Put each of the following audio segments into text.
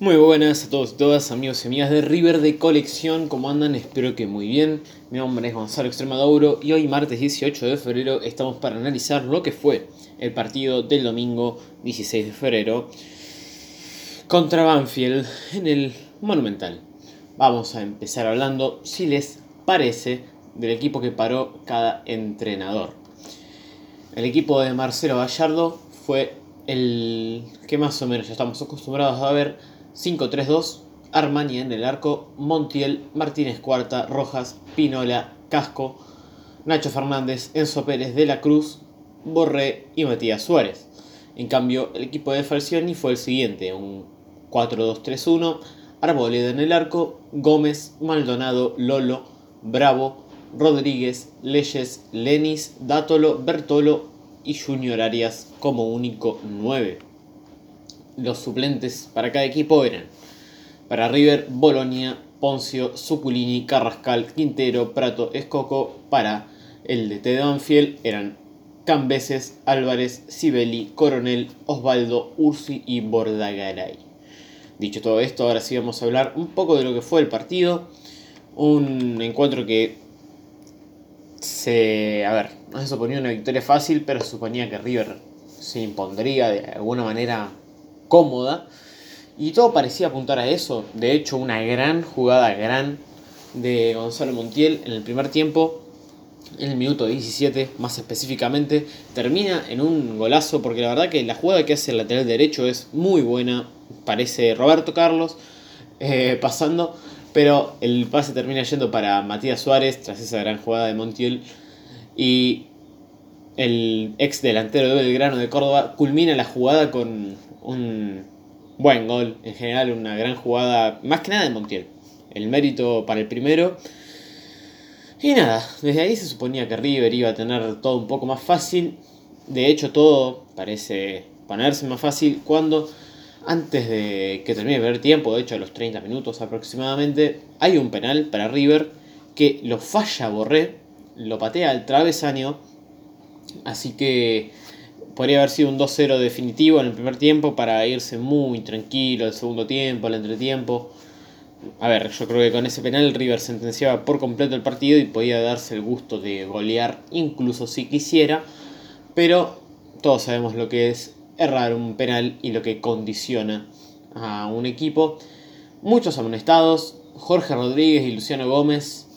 Muy buenas a todos y todas, amigos y amigas de River de Colección, ¿cómo andan? Espero que muy bien. Mi nombre es Gonzalo Extremadouro y hoy, martes 18 de febrero, estamos para analizar lo que fue el partido del domingo 16 de febrero contra Banfield en el Monumental. Vamos a empezar hablando, si les parece, del equipo que paró cada entrenador. El equipo de Marcelo Gallardo fue el que más o menos ya estamos acostumbrados a ver 5-3-2, Armani en el arco, Montiel, Martínez Cuarta, Rojas, Pinola, Casco, Nacho Fernández, Enzo Pérez de la Cruz, Borré y Matías Suárez. En cambio, el equipo de Falcioni fue el siguiente, un 4-2-3-1, Arboleda en el arco, Gómez, Maldonado, Lolo, Bravo, Rodríguez, Leyes, Lenis, Dátolo, Bertolo y Junior Arias como único 9 los suplentes para cada equipo eran para River, Bolonia, Poncio, Suculini, Carrascal, Quintero, Prato, Escoco. Para el DT de Banfield eran Cambeses, Álvarez, Sibeli, Coronel, Osvaldo, Ursi y Bordagaray. Dicho todo esto, ahora sí vamos a hablar un poco de lo que fue el partido. Un encuentro que se. A ver, no se suponía una victoria fácil, pero se suponía que River se impondría de alguna manera cómoda. Y todo parecía apuntar a eso. De hecho, una gran jugada, gran de Gonzalo Montiel en el primer tiempo, en el minuto 17 más específicamente, termina en un golazo porque la verdad que la jugada que hace el lateral derecho es muy buena. Parece Roberto Carlos eh, pasando, pero el pase termina yendo para Matías Suárez tras esa gran jugada de Montiel. Y el ex delantero de Belgrano de Córdoba culmina la jugada con un buen gol, en general una gran jugada, más que nada de Montiel. El mérito para el primero. Y nada, desde ahí se suponía que River iba a tener todo un poco más fácil. De hecho, todo parece ponerse más fácil cuando, antes de que termine el primer tiempo, de hecho a los 30 minutos aproximadamente, hay un penal para River que lo falla Borré, lo patea al travesaño. Así que podría haber sido un 2-0 definitivo en el primer tiempo para irse muy tranquilo el segundo tiempo, el entretiempo. A ver, yo creo que con ese penal River sentenciaba por completo el partido y podía darse el gusto de golear incluso si quisiera. Pero todos sabemos lo que es errar un penal y lo que condiciona a un equipo. Muchos amonestados, Jorge Rodríguez y Luciano Gómez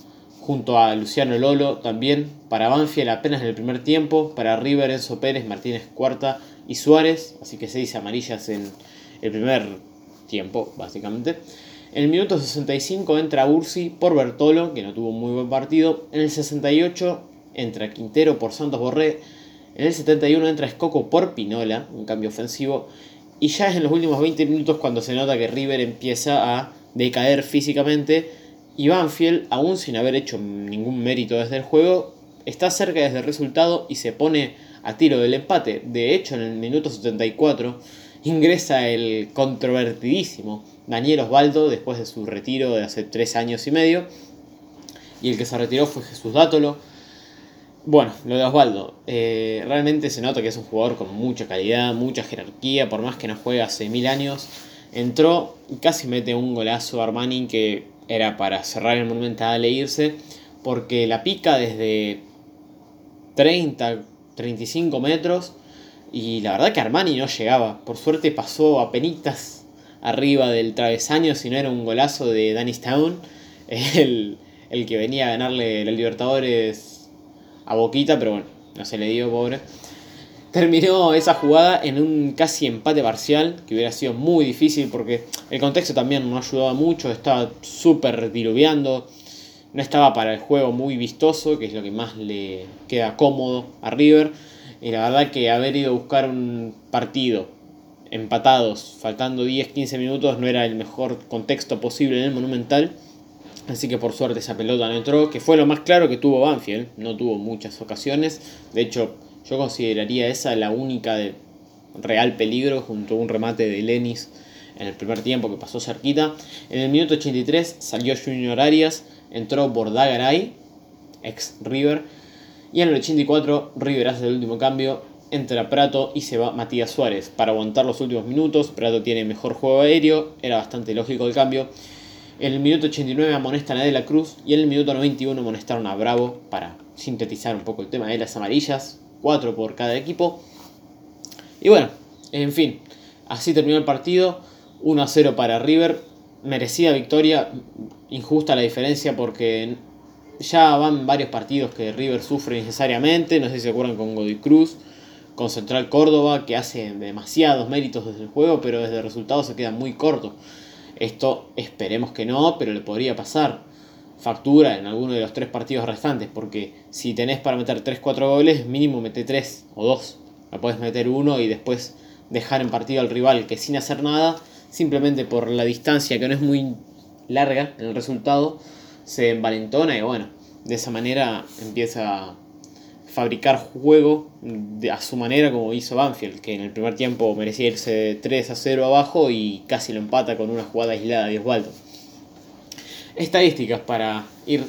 junto a Luciano Lolo también, para Banfield apenas en el primer tiempo, para River Enzo Pérez, Martínez Cuarta y Suárez, así que seis amarillas en el primer tiempo, básicamente. En el minuto 65 entra Ursi por Bertolo, que no tuvo un muy buen partido. En el 68 entra Quintero por Santos Borré. En el 71 entra Escoco por Pinola, un cambio ofensivo. Y ya es en los últimos 20 minutos cuando se nota que River empieza a decaer físicamente y Banfield, aún sin haber hecho ningún mérito desde el juego, está cerca desde el resultado y se pone a tiro del empate. De hecho, en el minuto 74 ingresa el controvertidísimo Daniel Osvaldo después de su retiro de hace tres años y medio. Y el que se retiró fue Jesús Dátolo. Bueno, lo de Osvaldo. Eh, realmente se nota que es un jugador con mucha calidad, mucha jerarquía, por más que no juegue hace mil años. Entró y casi mete un golazo a Armani que era para cerrar el Monumental e irse, porque la pica desde 30, 35 metros y la verdad que Armani no llegaba. Por suerte pasó a penitas arriba del travesaño, si no era un golazo de Danny Stone, el, el que venía a ganarle los Libertadores a Boquita, pero bueno, no se le dio, pobre. Terminó esa jugada en un casi empate parcial, que hubiera sido muy difícil porque el contexto también no ayudaba mucho, estaba súper diluviando, no estaba para el juego muy vistoso, que es lo que más le queda cómodo a River. Y la verdad que haber ido a buscar un partido empatados, faltando 10-15 minutos, no era el mejor contexto posible en el Monumental. Así que por suerte esa pelota no entró, que fue lo más claro que tuvo Banfield, no tuvo muchas ocasiones. De hecho, yo consideraría esa la única de real peligro junto a un remate de Lenis en el primer tiempo que pasó cerquita. En el minuto 83 salió Junior Arias, entró Bordagaray, ex River. Y en el 84 River hace el último cambio entra Prato y se va Matías Suárez para aguantar los últimos minutos. Prato tiene mejor juego aéreo, era bastante lógico el cambio. En el minuto 89 amonestan a De la Cruz y en el minuto 91 amonestaron a Bravo para sintetizar un poco el tema de las amarillas. 4 por cada equipo. Y bueno, en fin, así terminó el partido. 1 a 0 para River. Merecida victoria, injusta la diferencia porque ya van varios partidos que River sufre necesariamente. No sé si se acuerdan con Godoy Cruz, con Central Córdoba, que hace demasiados méritos desde el juego, pero desde el resultado se queda muy corto. Esto esperemos que no, pero le podría pasar factura en alguno de los tres partidos restantes, porque si tenés para meter 3-4 goles, mínimo mete 3 o 2. No puedes meter uno y después dejar en partido al rival que sin hacer nada, simplemente por la distancia que no es muy larga en el resultado, se envalentona y bueno, de esa manera empieza fabricar juego a su manera como hizo Banfield, que en el primer tiempo merecía irse 3 a 0 abajo y casi lo empata con una jugada aislada de Osvaldo. Estadísticas para ir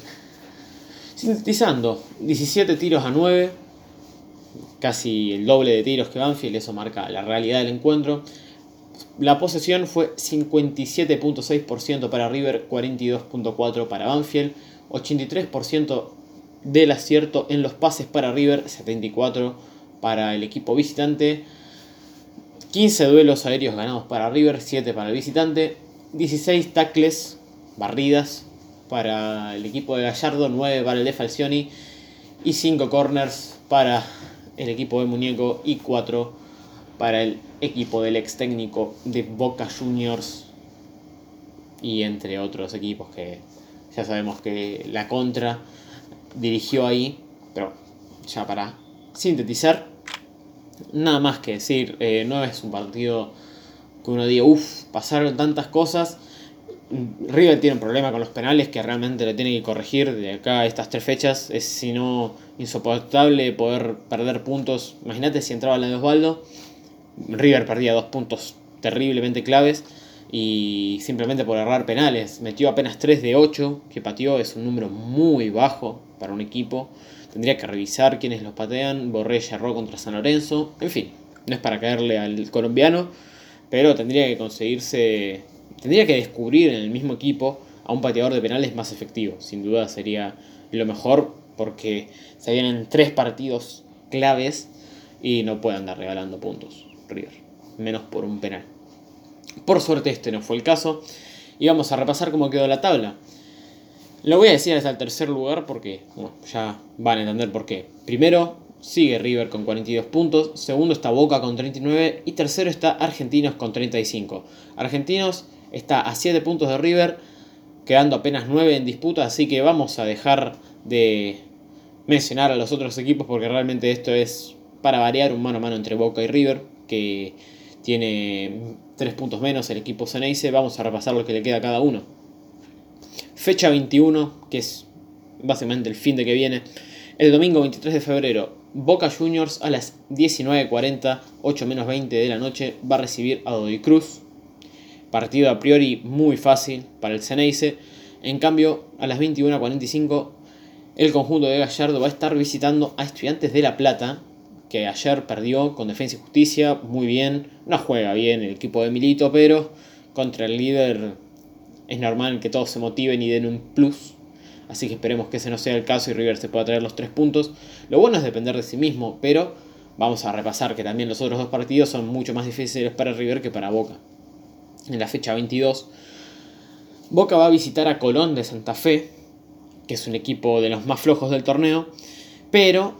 sintetizando. 17 tiros a 9, casi el doble de tiros que Banfield, eso marca la realidad del encuentro. La posesión fue 57.6% para River, 42.4% para Banfield, 83% del acierto en los pases para River, 74 para el equipo visitante, 15 duelos aéreos ganados para River, 7 para el visitante, 16 tackles, barridas para el equipo de Gallardo, 9 para el de Falcioni y 5 corners para el equipo de Muñeco y 4 para el equipo del ex técnico de Boca Juniors y entre otros equipos que ya sabemos que la contra dirigió ahí, pero ya para sintetizar, nada más que decir, eh, no es un partido que uno diga, uff, pasaron tantas cosas. River tiene un problema con los penales que realmente lo tiene que corregir de acá a estas tres fechas. Es si no insoportable poder perder puntos. Imagínate si entraba la de Osvaldo. River perdía dos puntos terriblemente claves y simplemente por errar penales. Metió apenas 3 de 8 que pateó, es un número muy bajo para un equipo. Tendría que revisar quiénes los patean. Borré erró contra San Lorenzo. En fin, no es para caerle al colombiano, pero tendría que conseguirse, tendría que descubrir en el mismo equipo a un pateador de penales más efectivo. Sin duda sería lo mejor porque se vienen tres partidos claves y no puede andar regalando puntos River, menos por un penal. Por suerte este no fue el caso. Y vamos a repasar cómo quedó la tabla. Lo voy a decir hasta el tercer lugar porque ya van a entender por qué. Primero sigue River con 42 puntos, segundo está Boca con 39 y tercero está Argentinos con 35. Argentinos está a 7 puntos de River, quedando apenas 9 en disputa, así que vamos a dejar de mencionar a los otros equipos porque realmente esto es para variar un mano a mano entre Boca y River, que tiene 3 puntos menos el equipo Ceneice. Vamos a repasar lo que le queda a cada uno. Fecha 21, que es básicamente el fin de que viene. El domingo 23 de febrero, Boca Juniors a las 19.40, 8 menos 20 de la noche, va a recibir a Godoy Cruz. Partido a priori muy fácil para el Ceneice. En cambio, a las 21.45, el conjunto de Gallardo va a estar visitando a Estudiantes de La Plata, que ayer perdió con Defensa y Justicia, muy bien, no juega bien el equipo de Milito, pero contra el líder es normal que todos se motiven y den un plus, así que esperemos que ese no sea el caso y River se pueda traer los tres puntos. Lo bueno es depender de sí mismo, pero vamos a repasar que también los otros dos partidos son mucho más difíciles para River que para Boca. En la fecha 22, Boca va a visitar a Colón de Santa Fe, que es un equipo de los más flojos del torneo, pero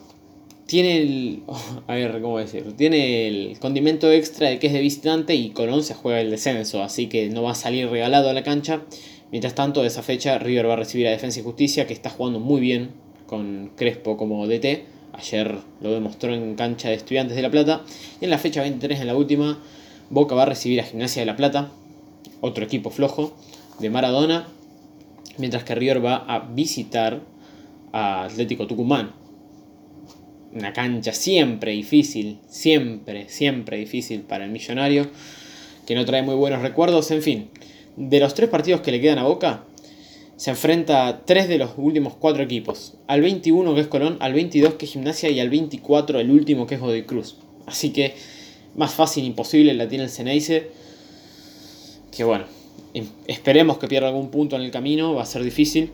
tiene el. A ver, ¿cómo decir? Tiene el condimento extra de que es de visitante y Colón se juega el descenso, así que no va a salir regalado a la cancha. Mientras tanto, de esa fecha, River va a recibir a Defensa y Justicia, que está jugando muy bien con Crespo como DT. Ayer lo demostró en cancha de Estudiantes de La Plata. Y en la fecha 23, en la última, Boca va a recibir a Gimnasia de La Plata, otro equipo flojo de Maradona. Mientras que River va a visitar a Atlético Tucumán, una cancha siempre difícil, siempre, siempre difícil para el millonario, que no trae muy buenos recuerdos. En fin, de los tres partidos que le quedan a Boca, se enfrenta a tres de los últimos cuatro equipos. Al 21 que es Colón, al 22 que es Gimnasia y al 24 el último que es Godoy Cruz. Así que más fácil imposible la tiene el Ceneice. Que bueno, em, esperemos que pierda algún punto en el camino, va a ser difícil.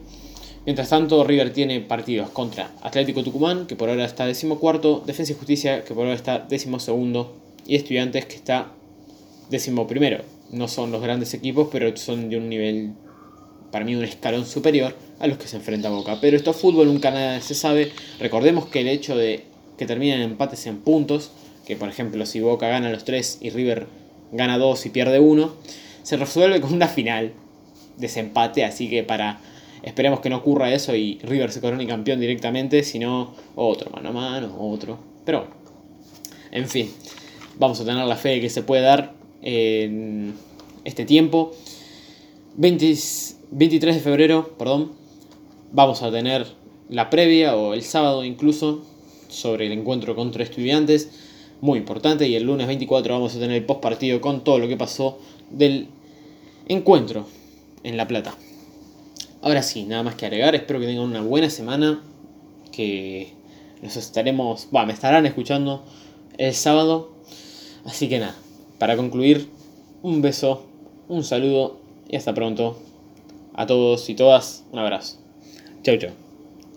Mientras tanto, River tiene partidos contra Atlético Tucumán, que por ahora está decimocuarto, Defensa y Justicia, que por ahora está decimosegundo, y Estudiantes, que está decimoprimero. No son los grandes equipos, pero son de un nivel, para mí, un escalón superior a los que se enfrenta Boca. Pero esto es fútbol, nunca nada se sabe. Recordemos que el hecho de que terminen empates en puntos, que por ejemplo si Boca gana los tres y River gana dos y pierde uno, se resuelve con una final desempate, así que para esperemos que no ocurra eso y River se corone campeón directamente, sino otro mano a mano, otro. Pero en fin, vamos a tener la fe que se puede dar en este tiempo. 23 de febrero, perdón, vamos a tener la previa o el sábado incluso sobre el encuentro contra estudiantes, muy importante, y el lunes 24 vamos a tener el post partido con todo lo que pasó del encuentro en La Plata. Ahora sí, nada más que agregar, espero que tengan una buena semana, que nos estaremos, va, me estarán escuchando el sábado, así que nada, para concluir, un beso, un saludo y hasta pronto a todos y todas, un abrazo. Chau, chau.